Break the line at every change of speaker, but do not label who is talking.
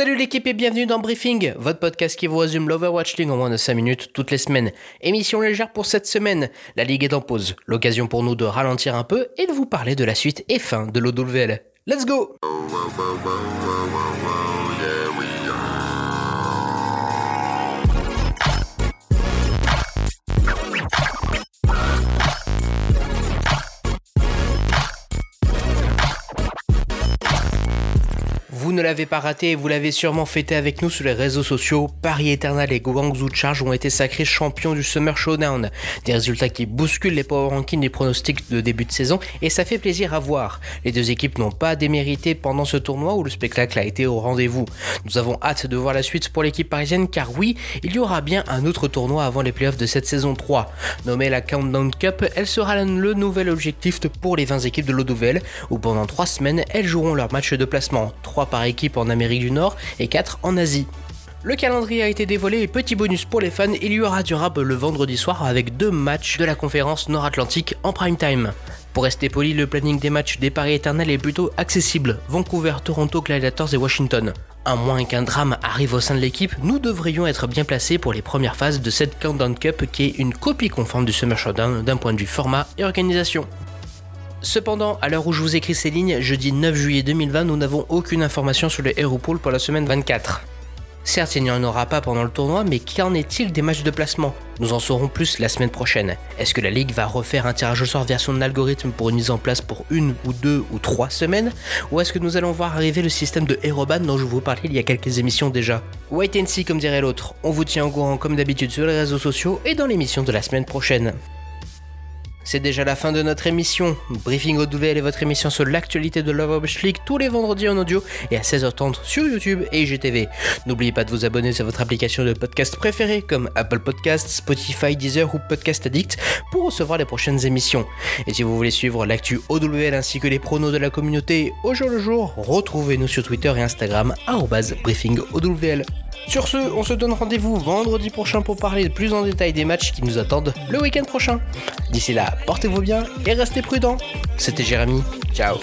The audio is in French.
Salut l'équipe et bienvenue dans Briefing, votre podcast qui vous résume l'Overwatch League en moins de 5 minutes toutes les semaines. Émission légère pour cette semaine, la Ligue est en pause, l'occasion pour nous de ralentir un peu et de vous parler de la suite et fin de l'OWL. Let's go Vous ne l'avez pas raté et vous l'avez sûrement fêté avec nous sur les réseaux sociaux. Paris Eternal et Guangzhou Charge ont été sacrés champions du Summer Showdown. Des résultats qui bousculent les power rankings des pronostics de début de saison et ça fait plaisir à voir. Les deux équipes n'ont pas démérité pendant ce tournoi où le spectacle a été au rendez-vous. Nous avons hâte de voir la suite pour l'équipe parisienne car oui, il y aura bien un autre tournoi avant les playoffs de cette saison 3. Nommée la Countdown Cup, elle sera le nouvel objectif pour les 20 équipes de l'Odouvel où pendant 3 semaines elles joueront leur match de placement. 3 par en Amérique du Nord et 4 en Asie. Le calendrier a été dévoilé et petit bonus pour les fans, il y aura du le vendredi soir avec deux matchs de la conférence Nord-Atlantique en prime time. Pour rester poli, le planning des matchs des paris éternels est plutôt accessible. Vancouver, Toronto, Gladiators et Washington. À moins qu'un drame arrive au sein de l'équipe, nous devrions être bien placés pour les premières phases de cette Countdown Cup qui est une copie conforme du Summer Showdown d'un point de vue format et organisation. Cependant, à l'heure où je vous écris ces lignes, jeudi 9 juillet 2020, nous n'avons aucune information sur le Hero Pool pour la semaine 24. Certes, il n'y en aura pas pendant le tournoi, mais qu'en est-il des matchs de placement? Nous en saurons plus la semaine prochaine. Est-ce que la Ligue va refaire un tirage au sort vers son algorithme pour une mise en place pour une ou deux ou trois semaines? Ou est-ce que nous allons voir arriver le système de Heroban dont je vous parlais il y a quelques émissions déjà? Wait and see comme dirait l'autre. On vous tient au courant comme d'habitude sur les réseaux sociaux et dans l'émission de la semaine prochaine. C'est déjà la fin de notre émission. Briefing OWL est votre émission sur l'actualité de l'Overwatch League tous les vendredis en audio et à 16h30 sur YouTube et IGTV. N'oubliez pas de vous abonner sur votre application de podcast préférée comme Apple Podcasts, Spotify, Deezer ou Podcast Addict pour recevoir les prochaines émissions. Et si vous voulez suivre l'actu OWL ainsi que les pronos de la communauté au jour le jour, retrouvez-nous sur Twitter et Instagram @briefingOWL. Sur ce, on se donne rendez-vous vendredi prochain pour parler plus en détail des matchs qui nous attendent le week-end prochain. D'ici là, portez-vous bien et restez prudents. C'était Jérémy. Ciao.